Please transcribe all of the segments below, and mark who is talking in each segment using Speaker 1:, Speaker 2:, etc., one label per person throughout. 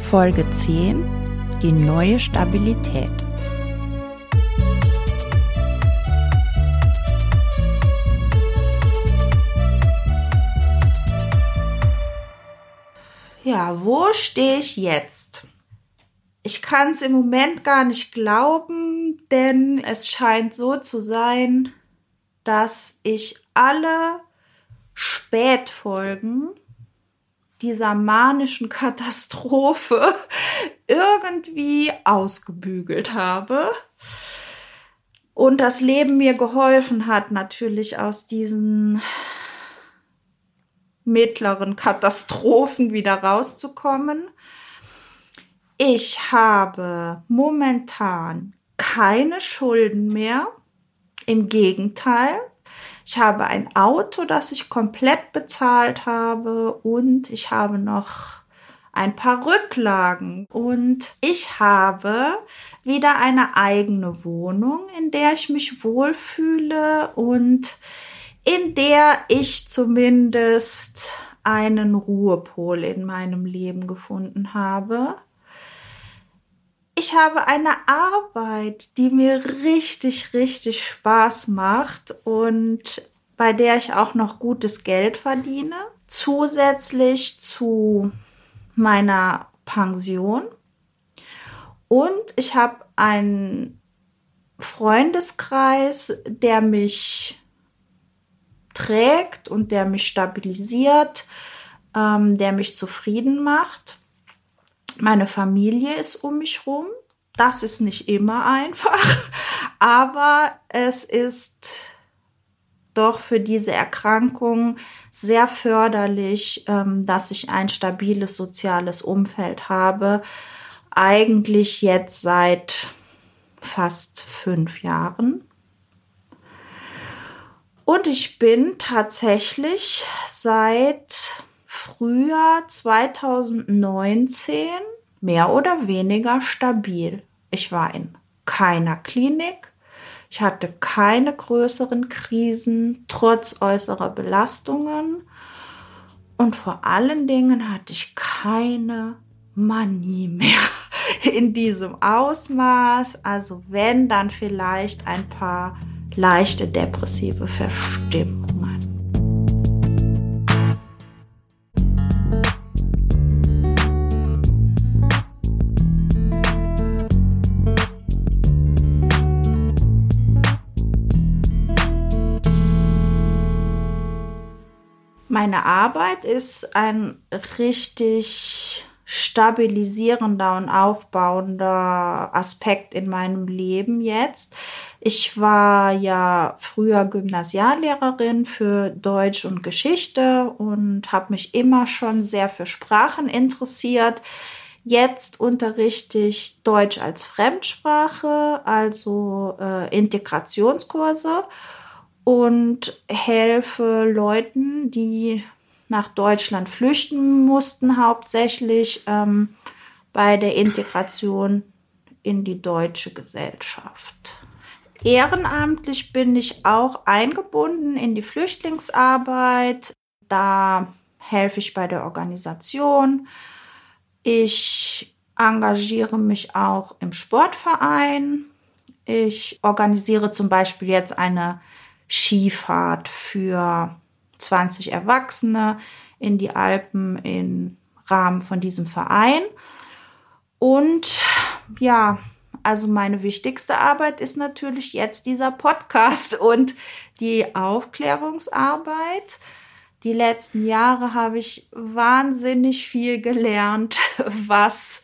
Speaker 1: Folge 10 Die neue Stabilität.
Speaker 2: Ja, wo stehe ich jetzt? Ich kann es im Moment gar nicht glauben, denn es scheint so zu sein, dass ich alle Spätfolgen dieser manischen Katastrophe irgendwie ausgebügelt habe. Und das Leben mir geholfen hat, natürlich aus diesen mittleren Katastrophen wieder rauszukommen. Ich habe momentan keine Schulden mehr. Im Gegenteil, ich habe ein Auto, das ich komplett bezahlt habe und ich habe noch ein paar Rücklagen und ich habe wieder eine eigene Wohnung, in der ich mich wohlfühle und in der ich zumindest einen Ruhepol in meinem Leben gefunden habe. Ich habe eine Arbeit, die mir richtig, richtig Spaß macht und bei der ich auch noch gutes Geld verdiene. Zusätzlich zu meiner Pension. Und ich habe einen Freundeskreis, der mich trägt und der mich stabilisiert, ähm, der mich zufrieden macht. Meine Familie ist um mich rum. Das ist nicht immer einfach, aber es ist doch für diese Erkrankung sehr förderlich, ähm, dass ich ein stabiles soziales Umfeld habe. Eigentlich jetzt seit fast fünf Jahren. Und ich bin tatsächlich seit Frühjahr 2019 mehr oder weniger stabil. Ich war in keiner Klinik. Ich hatte keine größeren Krisen, trotz äußerer Belastungen. Und vor allen Dingen hatte ich keine Manie mehr in diesem Ausmaß. Also wenn, dann vielleicht ein paar leichte depressive Verstimmungen. Meine Arbeit ist ein richtig stabilisierender und aufbauender Aspekt in meinem Leben jetzt. Ich war ja früher Gymnasiallehrerin für Deutsch und Geschichte und habe mich immer schon sehr für Sprachen interessiert. Jetzt unterrichte ich Deutsch als Fremdsprache, also äh, Integrationskurse und helfe Leuten, die nach Deutschland flüchten mussten, hauptsächlich ähm, bei der Integration in die deutsche Gesellschaft. Ehrenamtlich bin ich auch eingebunden in die Flüchtlingsarbeit. Da helfe ich bei der Organisation. Ich engagiere mich auch im Sportverein. Ich organisiere zum Beispiel jetzt eine Skifahrt für 20 Erwachsene in die Alpen im Rahmen von diesem Verein. Und ja, also meine wichtigste Arbeit ist natürlich jetzt dieser Podcast und die Aufklärungsarbeit. Die letzten Jahre habe ich wahnsinnig viel gelernt, was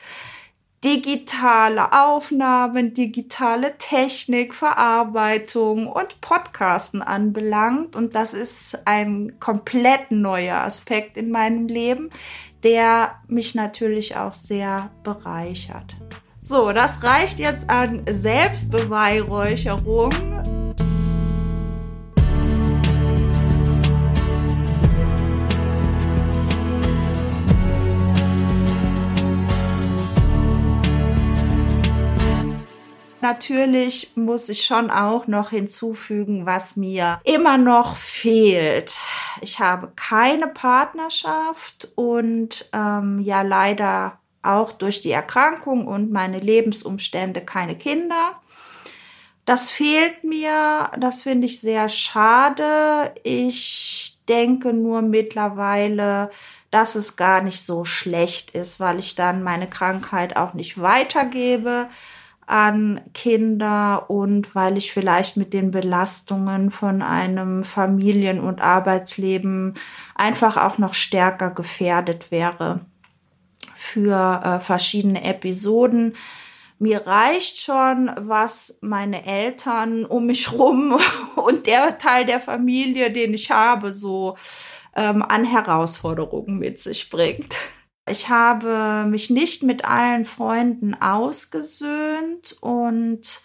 Speaker 2: digitale Aufnahmen, digitale Technik, Verarbeitung und Podcasten anbelangt. Und das ist ein komplett neuer Aspekt in meinem Leben, der mich natürlich auch sehr bereichert. So, das reicht jetzt an Selbstbeweihräucherung. Natürlich muss ich schon auch noch hinzufügen, was mir immer noch fehlt. Ich habe keine Partnerschaft und ähm, ja leider auch durch die Erkrankung und meine Lebensumstände keine Kinder. Das fehlt mir, das finde ich sehr schade. Ich denke nur mittlerweile, dass es gar nicht so schlecht ist, weil ich dann meine Krankheit auch nicht weitergebe an Kinder und weil ich vielleicht mit den Belastungen von einem Familien- und Arbeitsleben einfach auch noch stärker gefährdet wäre für äh, verschiedene Episoden. Mir reicht schon, was meine Eltern um mich rum und der Teil der Familie, den ich habe, so ähm, an Herausforderungen mit sich bringt. Ich habe mich nicht mit allen Freunden ausgesöhnt und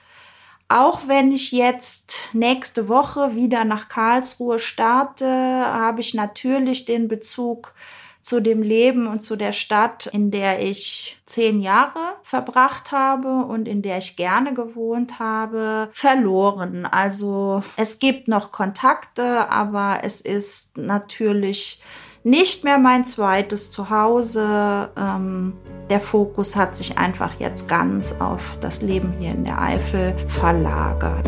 Speaker 2: auch wenn ich jetzt nächste Woche wieder nach Karlsruhe starte, habe ich natürlich den Bezug zu dem Leben und zu der Stadt, in der ich zehn Jahre verbracht habe und in der ich gerne gewohnt habe, verloren. Also es gibt noch Kontakte, aber es ist natürlich nicht mehr mein zweites Zuhause. Ähm, der Fokus hat sich einfach jetzt ganz auf das Leben hier in der Eifel verlagert.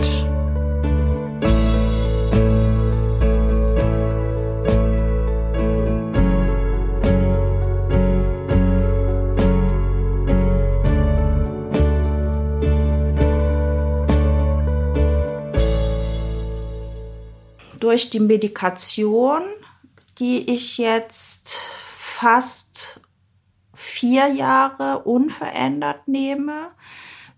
Speaker 2: Durch die Medikation die ich jetzt fast vier Jahre unverändert nehme,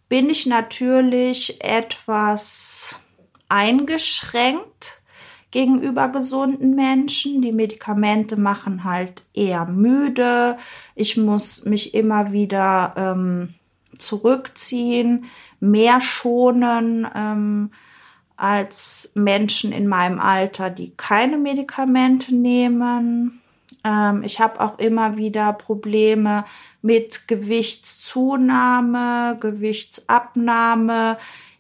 Speaker 2: bin ich natürlich etwas eingeschränkt gegenüber gesunden Menschen. Die Medikamente machen halt eher müde. Ich muss mich immer wieder ähm, zurückziehen, mehr schonen. Ähm, als Menschen in meinem Alter, die keine Medikamente nehmen. Ähm, ich habe auch immer wieder Probleme mit Gewichtszunahme, Gewichtsabnahme,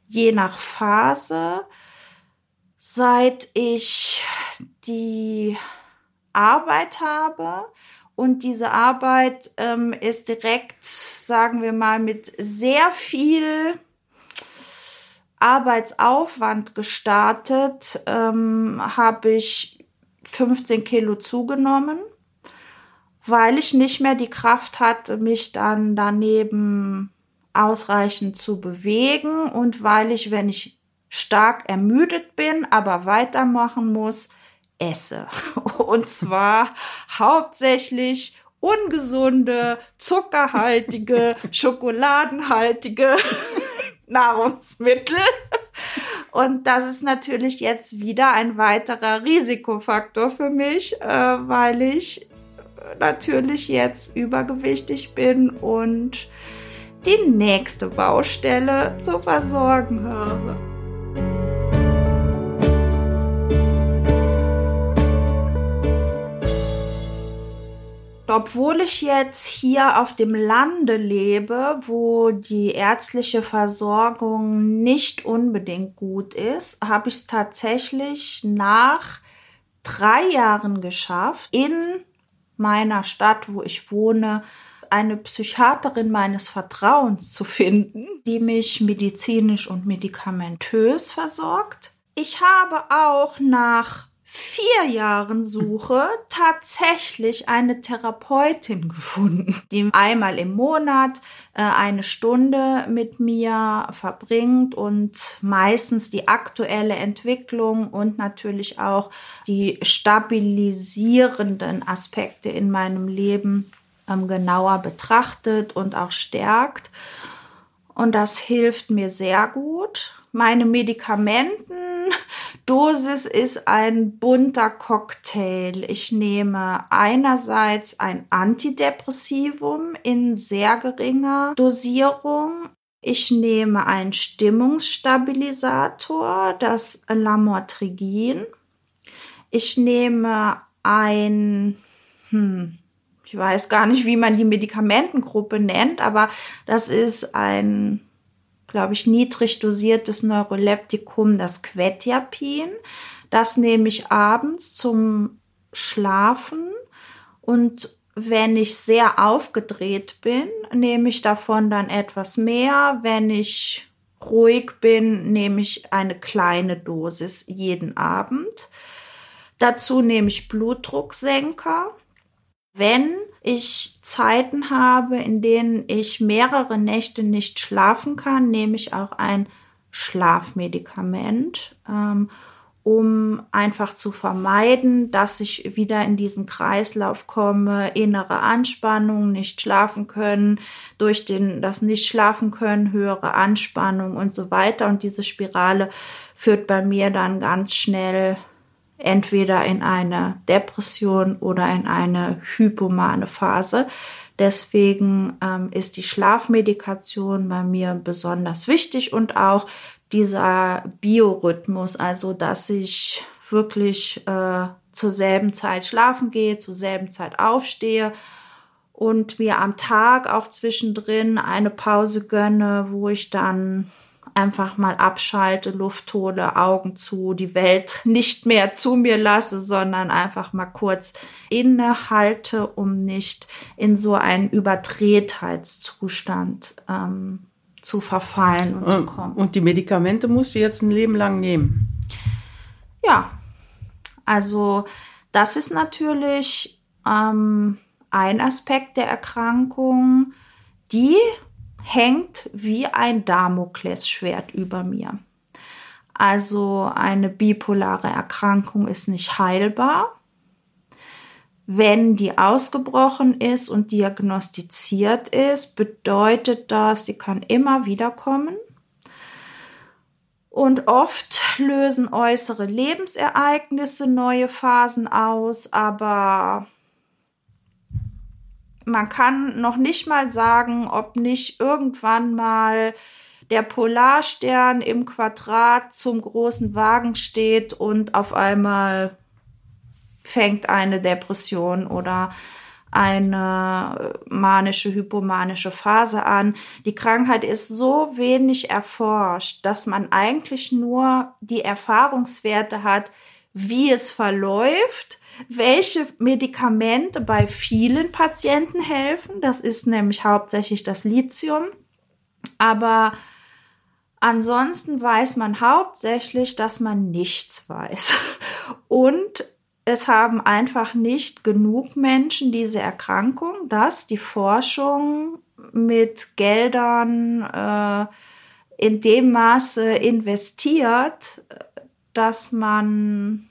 Speaker 2: je nach Phase. Seit ich die Arbeit habe und diese Arbeit ähm, ist direkt, sagen wir mal, mit sehr viel Arbeitsaufwand gestartet, ähm, habe ich 15 Kilo zugenommen, weil ich nicht mehr die Kraft hatte, mich dann daneben ausreichend zu bewegen und weil ich, wenn ich stark ermüdet bin, aber weitermachen muss, esse. Und zwar hauptsächlich ungesunde, zuckerhaltige, schokoladenhaltige Nahrungsmittel. Und das ist natürlich jetzt wieder ein weiterer Risikofaktor für mich, äh, weil ich natürlich jetzt übergewichtig bin und die nächste Baustelle zu versorgen habe. Obwohl ich jetzt hier auf dem Lande lebe, wo die ärztliche Versorgung nicht unbedingt gut ist, habe ich es tatsächlich nach drei Jahren geschafft, in meiner Stadt, wo ich wohne, eine Psychiaterin meines Vertrauens zu finden, die mich medizinisch und medikamentös versorgt. Ich habe auch nach vier Jahren Suche tatsächlich eine Therapeutin gefunden, die einmal im Monat äh, eine Stunde mit mir verbringt und meistens die aktuelle Entwicklung und natürlich auch die stabilisierenden Aspekte in meinem Leben ähm, genauer betrachtet und auch stärkt. Und das hilft mir sehr gut. Meine Medikamenten Dosis ist ein bunter Cocktail. Ich nehme einerseits ein Antidepressivum in sehr geringer Dosierung. Ich nehme einen Stimmungsstabilisator, das Lamotrigin. Ich nehme ein, hm, ich weiß gar nicht, wie man die Medikamentengruppe nennt, aber das ist ein glaube ich, niedrig dosiertes Neuroleptikum, das Quetiapin. Das nehme ich abends zum Schlafen und wenn ich sehr aufgedreht bin, nehme ich davon dann etwas mehr. Wenn ich ruhig bin, nehme ich eine kleine Dosis jeden Abend. Dazu nehme ich Blutdrucksenker. Wenn ich Zeiten habe, in denen ich mehrere Nächte nicht schlafen kann, nehme ich auch ein Schlafmedikament, ähm, um einfach zu vermeiden, dass ich wieder in diesen Kreislauf komme, innere Anspannung, nicht schlafen können, durch den, das nicht schlafen können, höhere Anspannung und so weiter. Und diese Spirale führt bei mir dann ganz schnell entweder in eine Depression oder in eine hypomane Phase. Deswegen ähm, ist die Schlafmedikation bei mir besonders wichtig und auch dieser Biorhythmus, also dass ich wirklich äh, zur selben Zeit schlafen gehe, zur selben Zeit aufstehe und mir am Tag auch zwischendrin eine Pause gönne, wo ich dann einfach mal abschalte, Luft hole, Augen zu, die Welt nicht mehr zu mir lasse, sondern einfach mal kurz innehalte, um nicht in so einen Überdrehtheitszustand ähm, zu verfallen und, und zu kommen.
Speaker 3: Und die Medikamente musst du jetzt ein Leben lang nehmen?
Speaker 2: Ja, also das ist natürlich ähm, ein Aspekt der Erkrankung, die hängt wie ein Damoklesschwert über mir. Also eine bipolare Erkrankung ist nicht heilbar. Wenn die ausgebrochen ist und diagnostiziert ist, bedeutet das, sie kann immer wieder kommen. Und oft lösen äußere Lebensereignisse neue Phasen aus, aber man kann noch nicht mal sagen, ob nicht irgendwann mal der Polarstern im Quadrat zum großen Wagen steht und auf einmal fängt eine Depression oder eine manische, hypomanische Phase an. Die Krankheit ist so wenig erforscht, dass man eigentlich nur die Erfahrungswerte hat, wie es verläuft, welche Medikamente bei vielen Patienten helfen. Das ist nämlich hauptsächlich das Lithium. Aber ansonsten weiß man hauptsächlich, dass man nichts weiß. Und es haben einfach nicht genug Menschen diese Erkrankung, dass die Forschung mit Geldern äh, in dem Maße investiert, dass man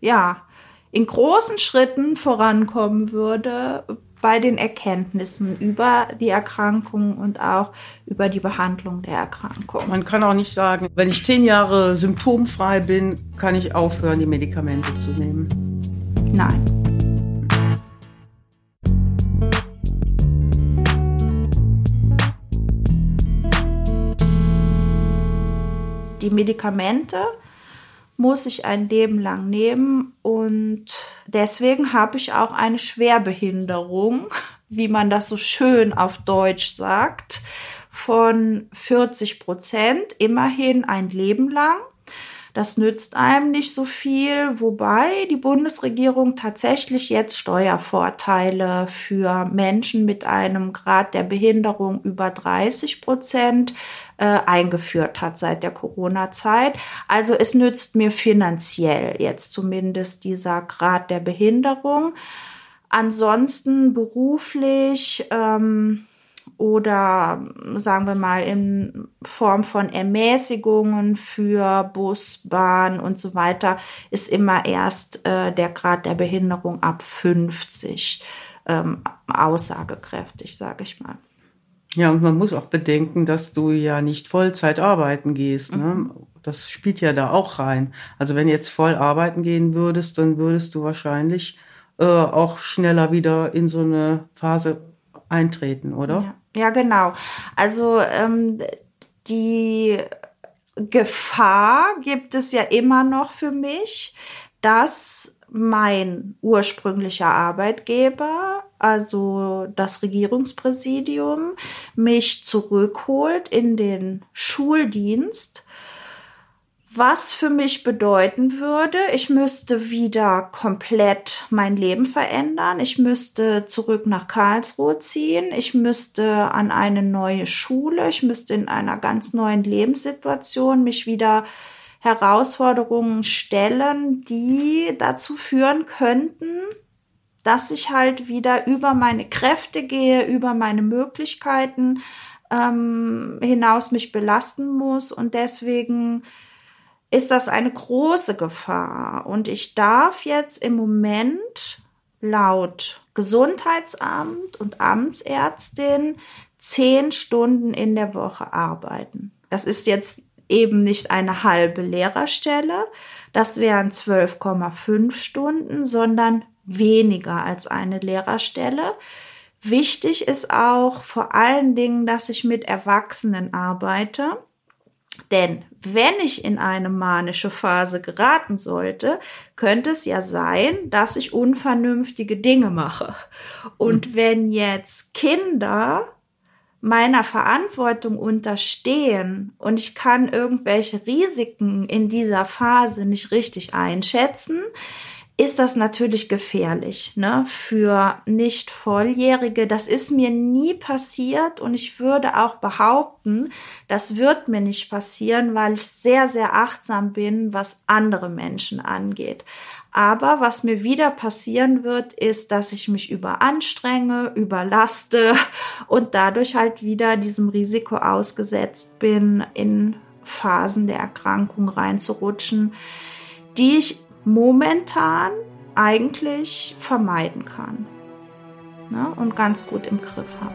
Speaker 2: ja in großen Schritten vorankommen würde bei den Erkenntnissen über die Erkrankung und auch über die Behandlung der Erkrankung.
Speaker 3: Man kann auch nicht sagen, wenn ich zehn Jahre symptomfrei bin, kann ich aufhören, die Medikamente zu nehmen.
Speaker 2: Nein. Die Medikamente muss ich ein Leben lang nehmen und deswegen habe ich auch eine Schwerbehinderung, wie man das so schön auf Deutsch sagt, von 40 Prozent, immerhin ein Leben lang. Das nützt einem nicht so viel, wobei die Bundesregierung tatsächlich jetzt Steuervorteile für Menschen mit einem Grad der Behinderung über 30 Prozent äh, eingeführt hat seit der Corona-Zeit. Also es nützt mir finanziell jetzt zumindest dieser Grad der Behinderung. Ansonsten beruflich ähm, oder sagen wir mal in Form von Ermäßigungen für Bus, Bahn und so weiter ist immer erst äh, der Grad der Behinderung ab 50 ähm, aussagekräftig, sage ich mal.
Speaker 3: Ja, und man muss auch bedenken, dass du ja nicht Vollzeit arbeiten gehst. Ne? Mhm. Das spielt ja da auch rein. Also wenn jetzt voll arbeiten gehen würdest, dann würdest du wahrscheinlich äh, auch schneller wieder in so eine Phase eintreten, oder?
Speaker 2: Ja, ja genau. Also ähm, die Gefahr gibt es ja immer noch für mich, dass mein ursprünglicher Arbeitgeber, also das Regierungspräsidium, mich zurückholt in den Schuldienst was für mich bedeuten würde, ich müsste wieder komplett mein Leben verändern. Ich müsste zurück nach Karlsruhe ziehen. Ich müsste an eine neue Schule. Ich müsste in einer ganz neuen Lebenssituation mich wieder Herausforderungen stellen, die dazu führen könnten, dass ich halt wieder über meine Kräfte gehe, über meine Möglichkeiten ähm, hinaus mich belasten muss und deswegen ist das eine große Gefahr. Und ich darf jetzt im Moment laut Gesundheitsamt und Amtsärztin zehn Stunden in der Woche arbeiten. Das ist jetzt eben nicht eine halbe Lehrerstelle, das wären 12,5 Stunden, sondern weniger als eine Lehrerstelle. Wichtig ist auch vor allen Dingen, dass ich mit Erwachsenen arbeite denn wenn ich in eine manische Phase geraten sollte, könnte es ja sein, dass ich unvernünftige Dinge mache. Und mhm. wenn jetzt Kinder meiner Verantwortung unterstehen und ich kann irgendwelche Risiken in dieser Phase nicht richtig einschätzen, ist das natürlich gefährlich ne? für nicht Volljährige. Das ist mir nie passiert und ich würde auch behaupten, das wird mir nicht passieren, weil ich sehr, sehr achtsam bin, was andere Menschen angeht. Aber was mir wieder passieren wird, ist, dass ich mich überanstrenge, überlaste und dadurch halt wieder diesem Risiko ausgesetzt bin, in Phasen der Erkrankung reinzurutschen, die ich momentan eigentlich vermeiden kann ne? und ganz gut im Griff habe.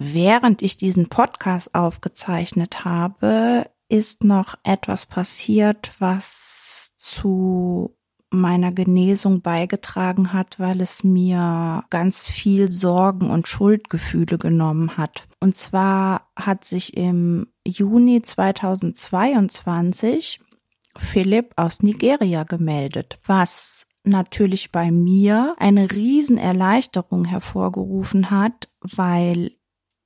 Speaker 1: Während ich diesen Podcast aufgezeichnet habe, ist noch etwas passiert, was zu meiner Genesung beigetragen hat, weil es mir ganz viel Sorgen und Schuldgefühle genommen hat. Und zwar hat sich im Juni 2022 Philipp aus Nigeria gemeldet, was natürlich bei mir eine Riesenerleichterung hervorgerufen hat, weil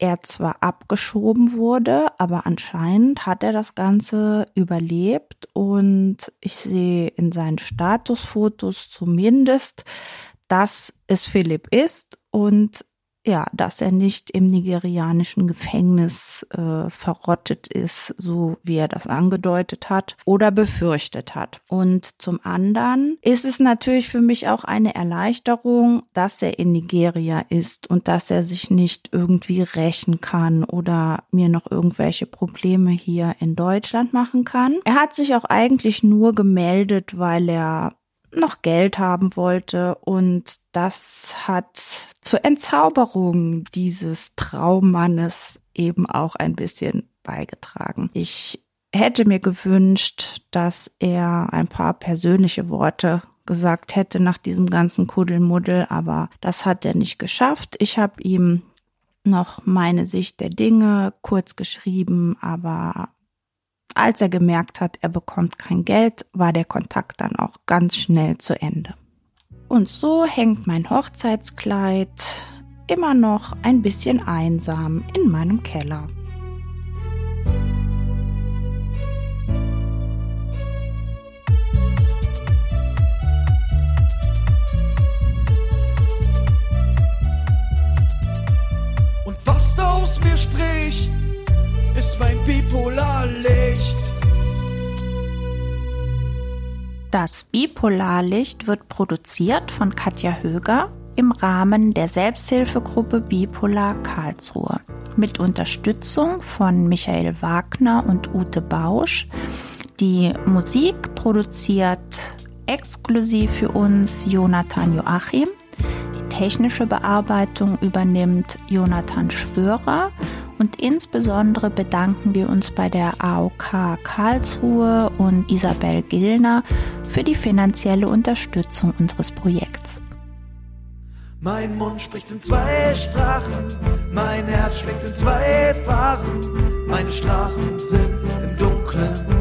Speaker 1: er zwar abgeschoben wurde, aber anscheinend hat er das Ganze überlebt und ich sehe in seinen Statusfotos zumindest, dass es Philipp ist und ja, dass er nicht im nigerianischen Gefängnis äh, verrottet ist, so wie er das angedeutet hat oder befürchtet hat. Und zum anderen ist es natürlich für mich auch eine Erleichterung, dass er in Nigeria ist und dass er sich nicht irgendwie rächen kann oder mir noch irgendwelche Probleme hier in Deutschland machen kann. Er hat sich auch eigentlich nur gemeldet, weil er noch Geld haben wollte und das hat zur Entzauberung dieses Traummannes eben auch ein bisschen beigetragen. Ich hätte mir gewünscht, dass er ein paar persönliche Worte gesagt hätte nach diesem ganzen Kuddelmuddel, aber das hat er nicht geschafft. Ich habe ihm noch meine Sicht der Dinge kurz geschrieben, aber als er gemerkt hat, er bekommt kein Geld, war der Kontakt dann auch ganz schnell zu Ende. Und so hängt mein Hochzeitskleid immer noch ein bisschen einsam in meinem Keller.
Speaker 4: Und was da aus mir spricht, ist mein Bipolarlicht.
Speaker 1: Das Bipolarlicht wird produziert von Katja Höger
Speaker 2: im Rahmen der Selbsthilfegruppe Bipolar Karlsruhe mit Unterstützung von Michael Wagner und Ute Bausch. Die Musik produziert exklusiv für uns Jonathan Joachim. Die technische Bearbeitung übernimmt Jonathan Schwörer und insbesondere bedanken wir uns bei der AOK Karlsruhe und Isabel Gillner für die finanzielle Unterstützung unseres Projekts.
Speaker 4: Mein Mund spricht in zwei Sprachen, mein Herz schlägt in zwei Phasen, meine Straßen sind im Dunkeln